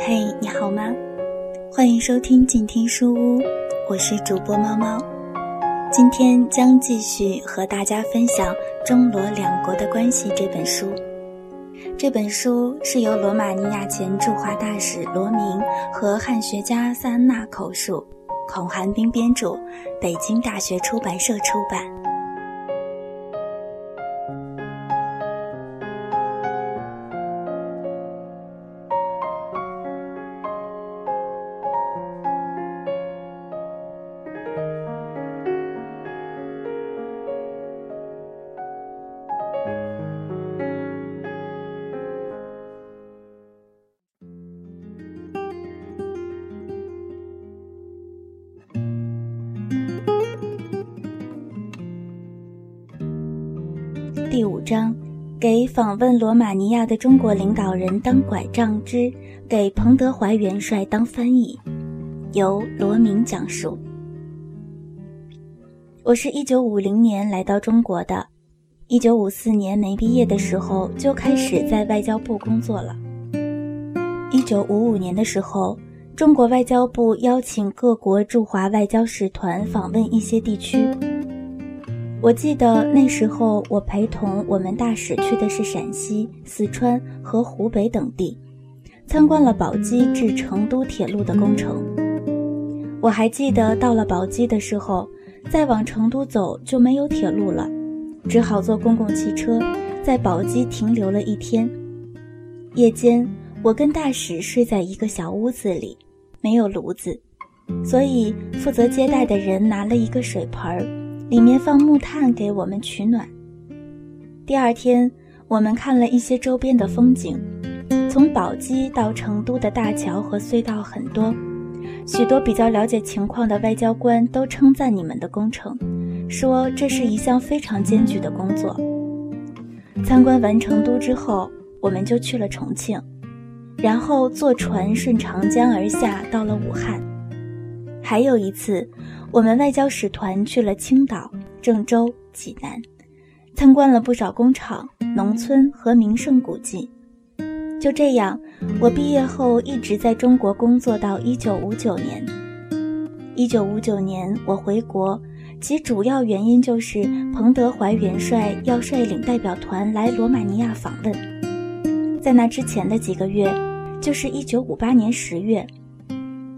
嘿，你好吗？欢迎收听静听书屋，我是主播猫猫。今天将继续和大家分享《中罗两国的关系》这本书。这本书是由罗马尼亚前驻华大使罗明和汉学家萨恩纳口述，孔寒冰编著，北京大学出版社出版。章，给访问罗马尼亚的中国领导人当拐杖之给彭德怀元帅当翻译，由罗明讲述。我是一九五零年来到中国的，一九五四年没毕业的时候就开始在外交部工作了。一九五五年的时候，中国外交部邀请各国驻华外交使团访问一些地区。我记得那时候，我陪同我们大使去的是陕西、四川和湖北等地，参观了宝鸡至成都铁路的工程。我还记得到了宝鸡的时候，再往成都走就没有铁路了，只好坐公共汽车，在宝鸡停留了一天。夜间，我跟大使睡在一个小屋子里，没有炉子，所以负责接待的人拿了一个水盆儿。里面放木炭给我们取暖。第二天，我们看了一些周边的风景，从宝鸡到成都的大桥和隧道很多，许多比较了解情况的外交官都称赞你们的工程，说这是一项非常艰巨的工作。参观完成都之后，我们就去了重庆，然后坐船顺长江而下，到了武汉。还有一次。我们外交使团去了青岛、郑州、济南，参观了不少工厂、农村和名胜古迹。就这样，我毕业后一直在中国工作到一九五九年。一九五九年我回国，其主要原因就是彭德怀元帅要率领代表团来罗马尼亚访问。在那之前的几个月，就是一九五八年十月。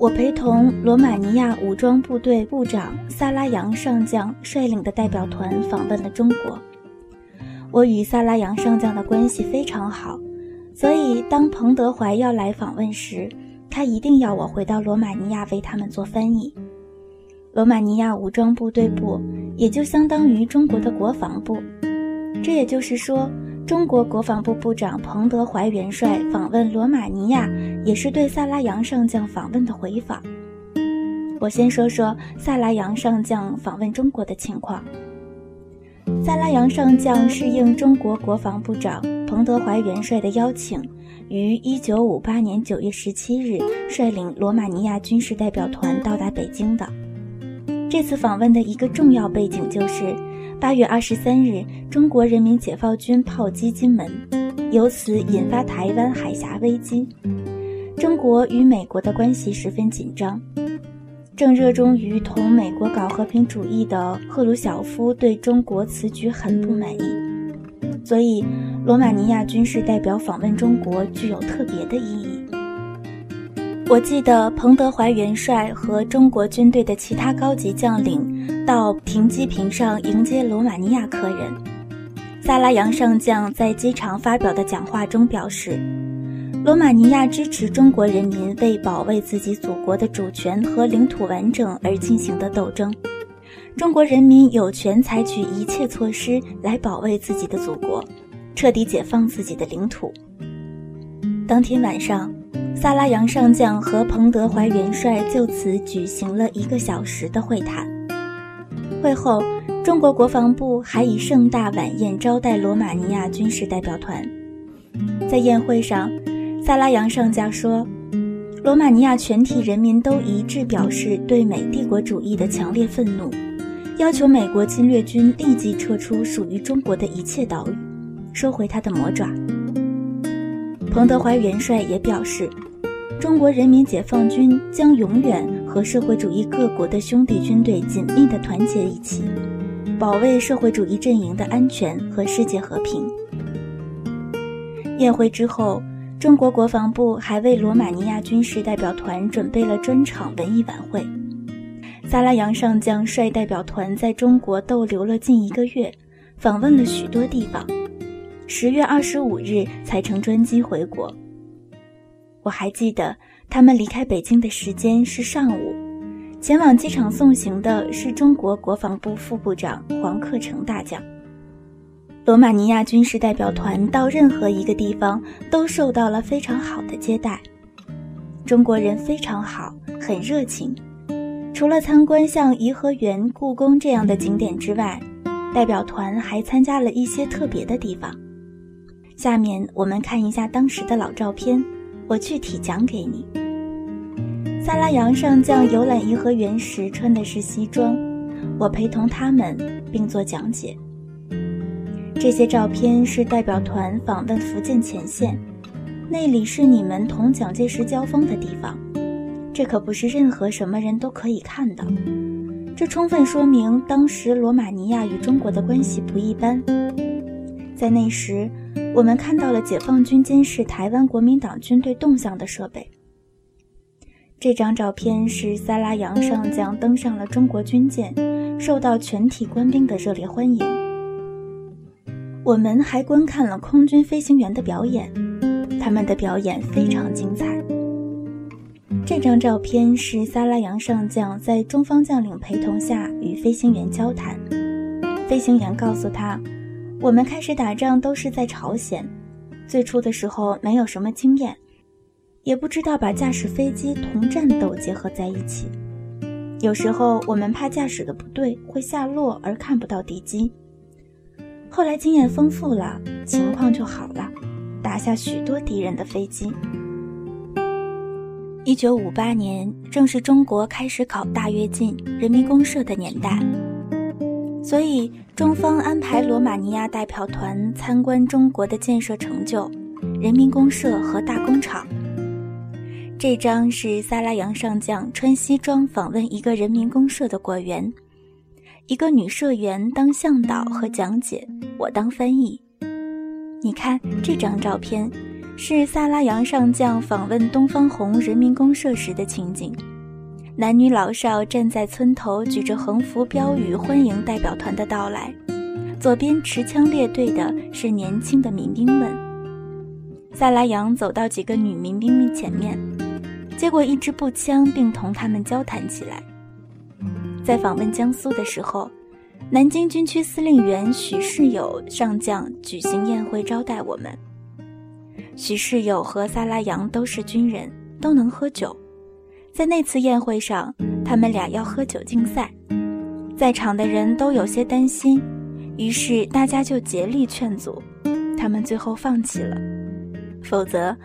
我陪同罗马尼亚武装部队部长萨拉扬上将率领的代表团访问了中国。我与萨拉扬上将的关系非常好，所以当彭德怀要来访问时，他一定要我回到罗马尼亚为他们做翻译。罗马尼亚武装部队部也就相当于中国的国防部，这也就是说。中国国防部部长彭德怀元帅访问罗马尼亚，也是对萨拉扬上将访问的回访。我先说说萨拉扬上将访问中国的情况。萨拉扬上将是应中国国防部长彭德怀元帅的邀请，于1958年9月17日率领罗马尼亚军事代表团到达北京的。这次访问的一个重要背景就是。八月二十三日，中国人民解放军炮击金门，由此引发台湾海峡危机。中国与美国的关系十分紧张，正热衷于同美国搞和平主义的赫鲁晓夫对中国此举很不满意，所以罗马尼亚军事代表访问中国具有特别的意义。我记得彭德怀元帅和中国军队的其他高级将领到停机坪上迎接罗马尼亚客人。萨拉扬上将在机场发表的讲话中表示，罗马尼亚支持中国人民为保卫自己祖国的主权和领土完整而进行的斗争，中国人民有权采取一切措施来保卫自己的祖国，彻底解放自己的领土。当天晚上。萨拉扬上将和彭德怀元帅就此举行了一个小时的会谈。会后，中国国防部还以盛大晚宴招待罗马尼亚军事代表团。在宴会上，萨拉扬上将说：“罗马尼亚全体人民都一致表示对美帝国主义的强烈愤怒，要求美国侵略军立即撤出属于中国的一切岛屿，收回他的魔爪。”彭德怀元帅也表示，中国人民解放军将永远和社会主义各国的兄弟军队紧密地团结一起，保卫社会主义阵营的安全和世界和平。宴会之后，中国国防部还为罗马尼亚军事代表团准备了专场文艺晚会。萨拉扬上将率代表团在中国逗留了近一个月，访问了许多地方。十月二十五日才乘专机回国。我还记得他们离开北京的时间是上午，前往机场送行的是中国国防部副部长黄克诚大将。罗马尼亚军事代表团到任何一个地方都受到了非常好的接待，中国人非常好，很热情。除了参观像颐和园、故宫这样的景点之外，代表团还参加了一些特别的地方。下面我们看一下当时的老照片。我具体讲给你。萨拉扬上将游览颐和园时穿的是西装，我陪同他们并做讲解。这些照片是代表团访问福建前线，那里是你们同蒋介石交锋的地方，这可不是任何什么人都可以看的。这充分说明当时罗马尼亚与中国的关系不一般。在那时。我们看到了解放军监视台湾国民党军队动向的设备。这张照片是萨拉扬上将登上了中国军舰，受到全体官兵的热烈欢迎。我们还观看了空军飞行员的表演，他们的表演非常精彩。这张照片是萨拉扬上将在中方将领陪同下与飞行员交谈，飞行员告诉他。我们开始打仗都是在朝鲜，最初的时候没有什么经验，也不知道把驾驶飞机同战斗结合在一起。有时候我们怕驾驶的不对会下落而看不到敌机。后来经验丰富了，情况就好了，打下许多敌人的飞机。一九五八年正是中国开始考大跃进、人民公社的年代。所以，中方安排罗马尼亚代表团参观中国的建设成就、人民公社和大工厂。这张是萨拉扬上将穿西装访问一个人民公社的果园，一个女社员当向导和讲解，我当翻译。你看这张照片，是萨拉扬上将访问东方红人民公社时的情景。男女老少站在村头，举着横幅标语欢迎代表团的到来。左边持枪列队的是年轻的民兵们。萨拉扬走到几个女民兵前面，接过一支步枪，并同他们交谈起来。在访问江苏的时候，南京军区司令员许世友上将举行宴会招待我们。许世友和萨拉扬都是军人，都能喝酒。在那次宴会上，他们俩要喝酒竞赛，在场的人都有些担心，于是大家就竭力劝阻，他们最后放弃了。否则，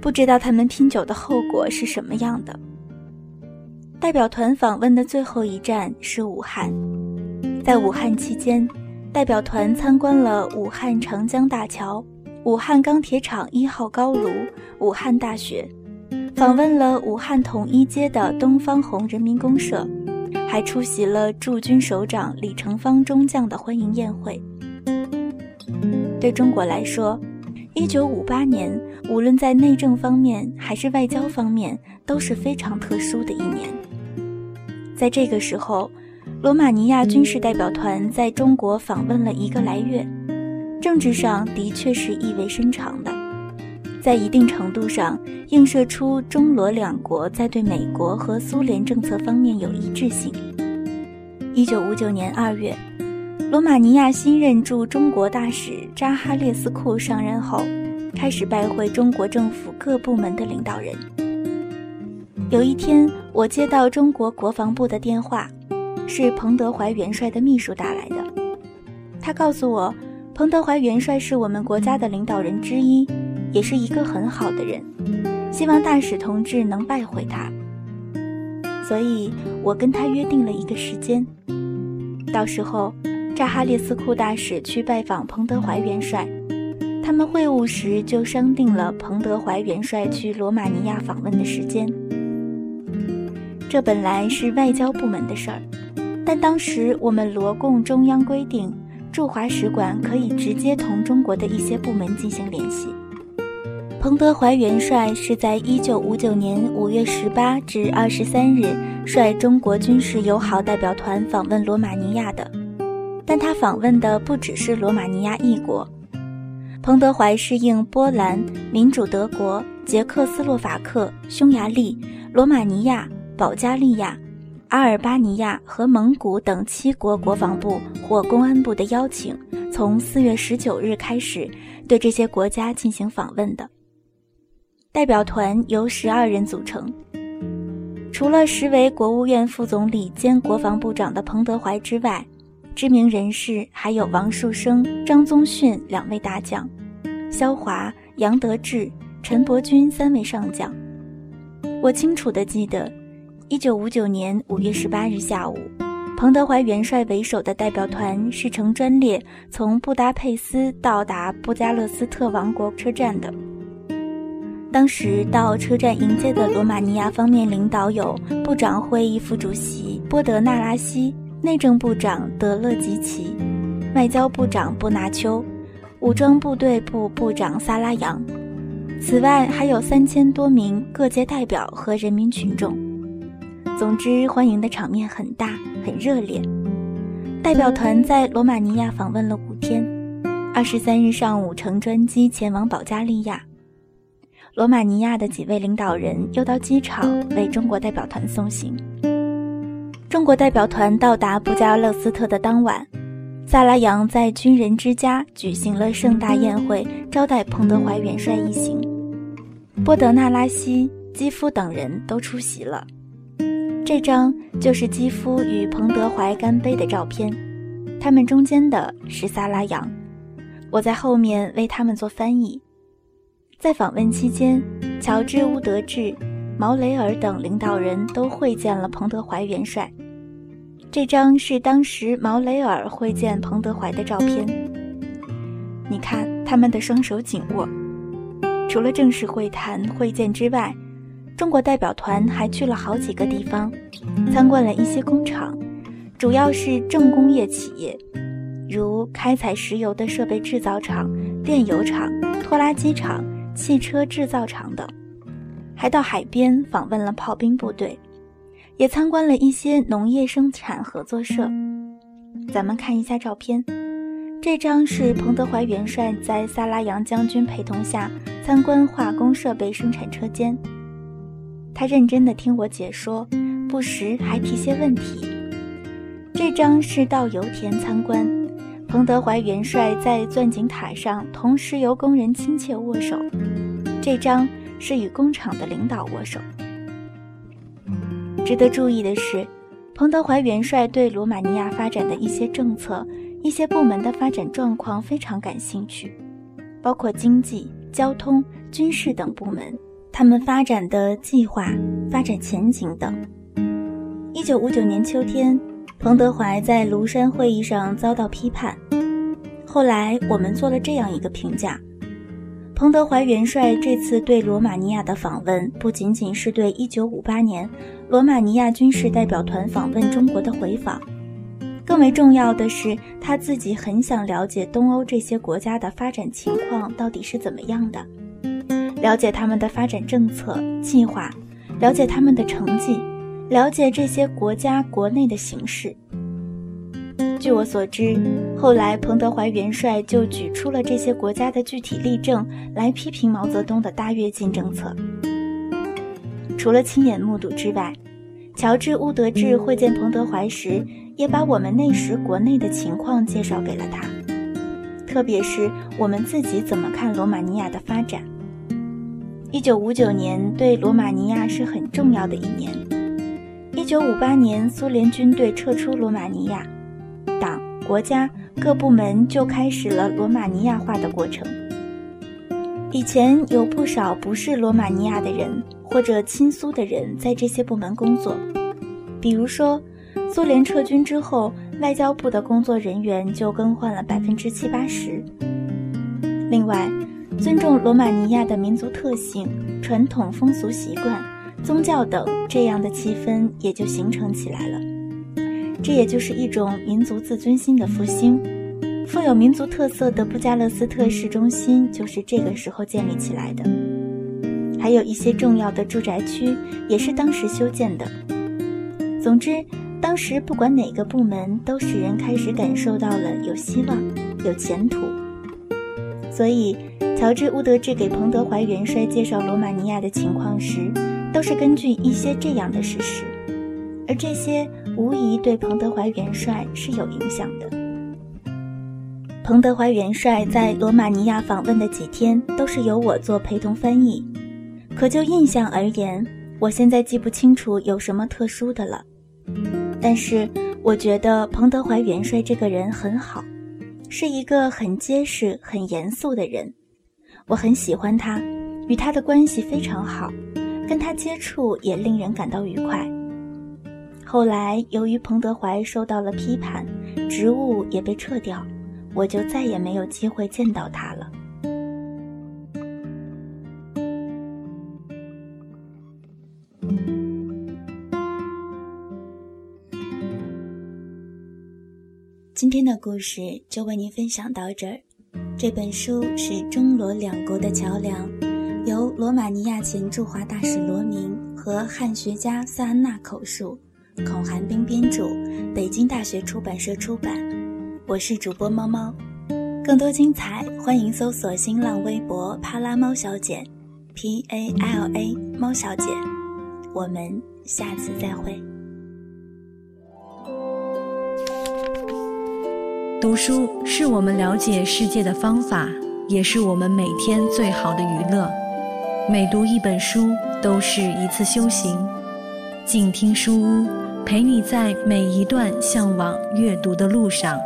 不知道他们拼酒的后果是什么样的。代表团访问的最后一站是武汉，在武汉期间，代表团参观了武汉长江大桥、武汉钢铁厂一号高炉、武汉大学。访问了武汉统一街的东方红人民公社，还出席了驻军首长李成芳中将的欢迎宴会。对中国来说，一九五八年无论在内政方面还是外交方面都是非常特殊的一年。在这个时候，罗马尼亚军事代表团在中国访问了一个来月，政治上的确是意味深长的。在一定程度上映射出中罗两国在对美国和苏联政策方面有一致性。一九五九年二月，罗马尼亚新任驻中国大使扎哈列斯库上任后，开始拜会中国政府各部门的领导人。有一天，我接到中国国防部的电话，是彭德怀元帅的秘书打来的。他告诉我，彭德怀元帅是我们国家的领导人之一。也是一个很好的人，希望大使同志能拜会他。所以我跟他约定了一个时间，到时候扎哈列斯库大使去拜访彭德怀元帅，他们会晤时就商定了彭德怀元帅去罗马尼亚访问的时间。这本来是外交部门的事儿，但当时我们罗共中央规定，驻华使馆可以直接同中国的一些部门进行联系。彭德怀元帅是在一九五九年五月十八至二十三日率中国军事友好代表团访问罗马尼亚的，但他访问的不只是罗马尼亚一国。彭德怀是应波兰、民主德国、捷克斯洛伐克、匈牙利、罗马尼亚、保加利亚、阿尔巴尼亚和蒙古等七国国防部或公安部的邀请，从四月十九日开始对这些国家进行访问的。代表团由十二人组成，除了时为国务院副总理兼国防部长的彭德怀之外，知名人士还有王树声、张宗逊两位大将，萧华、杨得志、陈伯钧三位上将。我清楚地记得，一九五九年五月十八日下午，彭德怀元帅为首的代表团是乘专列从布达佩斯到达布加勒斯特王国车站的。当时到车站迎接的罗马尼亚方面领导有部长会议副主席波德纳拉西、内政部长德勒吉奇、外交部长布纳丘、武装部队部部长萨拉扬。此外，还有三千多名各界代表和人民群众。总之，欢迎的场面很大，很热烈。代表团在罗马尼亚访问了五天，二十三日上午乘专机前往保加利亚。罗马尼亚的几位领导人又到机场为中国代表团送行。中国代表团到达布加勒斯特的当晚，萨拉扬在军人之家举行了盛大宴会，招待彭德怀元帅一行。波德纳拉西、基夫等人都出席了。这张就是基夫与彭德怀干杯的照片，他们中间的是萨拉扬，我在后面为他们做翻译。在访问期间，乔治·乌德治、毛雷尔等领导人都会见了彭德怀元帅。这张是当时毛雷尔会见彭德怀的照片。你看，他们的双手紧握。除了正式会谈会见之外，中国代表团还去了好几个地方，参观了一些工厂，主要是重工业企业，如开采石油的设备制造厂、炼油厂、拖拉机厂。汽车制造厂等，还到海边访问了炮兵部队，也参观了一些农业生产合作社。咱们看一下照片，这张是彭德怀元帅在萨拉扬将军陪同下参观化工设备生产车间，他认真地听我解说，不时还提些问题。这张是到油田参观。彭德怀元帅在钻井塔上同石油工人亲切握手，这张是与工厂的领导握手。值得注意的是，彭德怀元帅对罗马尼亚发展的一些政策、一些部门的发展状况非常感兴趣，包括经济、交通、军事等部门，他们发展的计划、发展前景等。一九五九年秋天。彭德怀在庐山会议上遭到批判，后来我们做了这样一个评价：彭德怀元帅这次对罗马尼亚的访问，不仅仅是对1958年罗马尼亚军事代表团访问中国的回访，更为重要的是，他自己很想了解东欧这些国家的发展情况到底是怎么样的，了解他们的发展政策计划，了解他们的成绩。了解这些国家国内的形势。据我所知，后来彭德怀元帅就举出了这些国家的具体例证来批评毛泽东的大跃进政策。除了亲眼目睹之外，乔治·乌德治会见彭德怀时，也把我们那时国内的情况介绍给了他，特别是我们自己怎么看罗马尼亚的发展。一九五九年对罗马尼亚是很重要的一年。一九五八年，苏联军队撤出罗马尼亚，党、国家各部门就开始了罗马尼亚化的过程。以前有不少不是罗马尼亚的人或者亲苏的人在这些部门工作，比如说，苏联撤军之后，外交部的工作人员就更换了百分之七八十。另外，尊重罗马尼亚的民族特性、传统风俗习惯、宗教等这样的气氛也就形成起来了。这也就是一种民族自尊心的复兴。富有民族特色的布加勒斯特市中心就是这个时候建立起来的。还有一些重要的住宅区也是当时修建的。总之，当时不管哪个部门，都使人开始感受到了有希望、有前途。所以，乔治·乌德治给彭德怀元帅介绍罗马尼亚的情况时，都是根据一些这样的事实，而这些无疑对彭德怀元帅是有影响的。彭德怀元帅在罗马尼亚访问的几天，都是由我做陪同翻译。可就印象而言，我现在记不清楚有什么特殊的了。但是，我觉得彭德怀元帅这个人很好。是一个很结实、很严肃的人，我很喜欢他，与他的关系非常好，跟他接触也令人感到愉快。后来由于彭德怀受到了批判，职务也被撤掉，我就再也没有机会见到他了。今天的故事就为您分享到这儿。这本书是中罗两国的桥梁，罗马尼亚前驻华大使罗明和汉学家萨安娜口述，孔寒冰编著，北京大学出版社出版。我是主播猫猫，更多精彩欢迎搜索新浪微博“帕拉猫小姐 ”，P A L A 猫小姐。我们下次再会。读书是我们了解世界的方法，也是我们每天最好的娱乐。每读一本书，都是一次修行。静听书屋，陪你在每一段向往阅读的路上。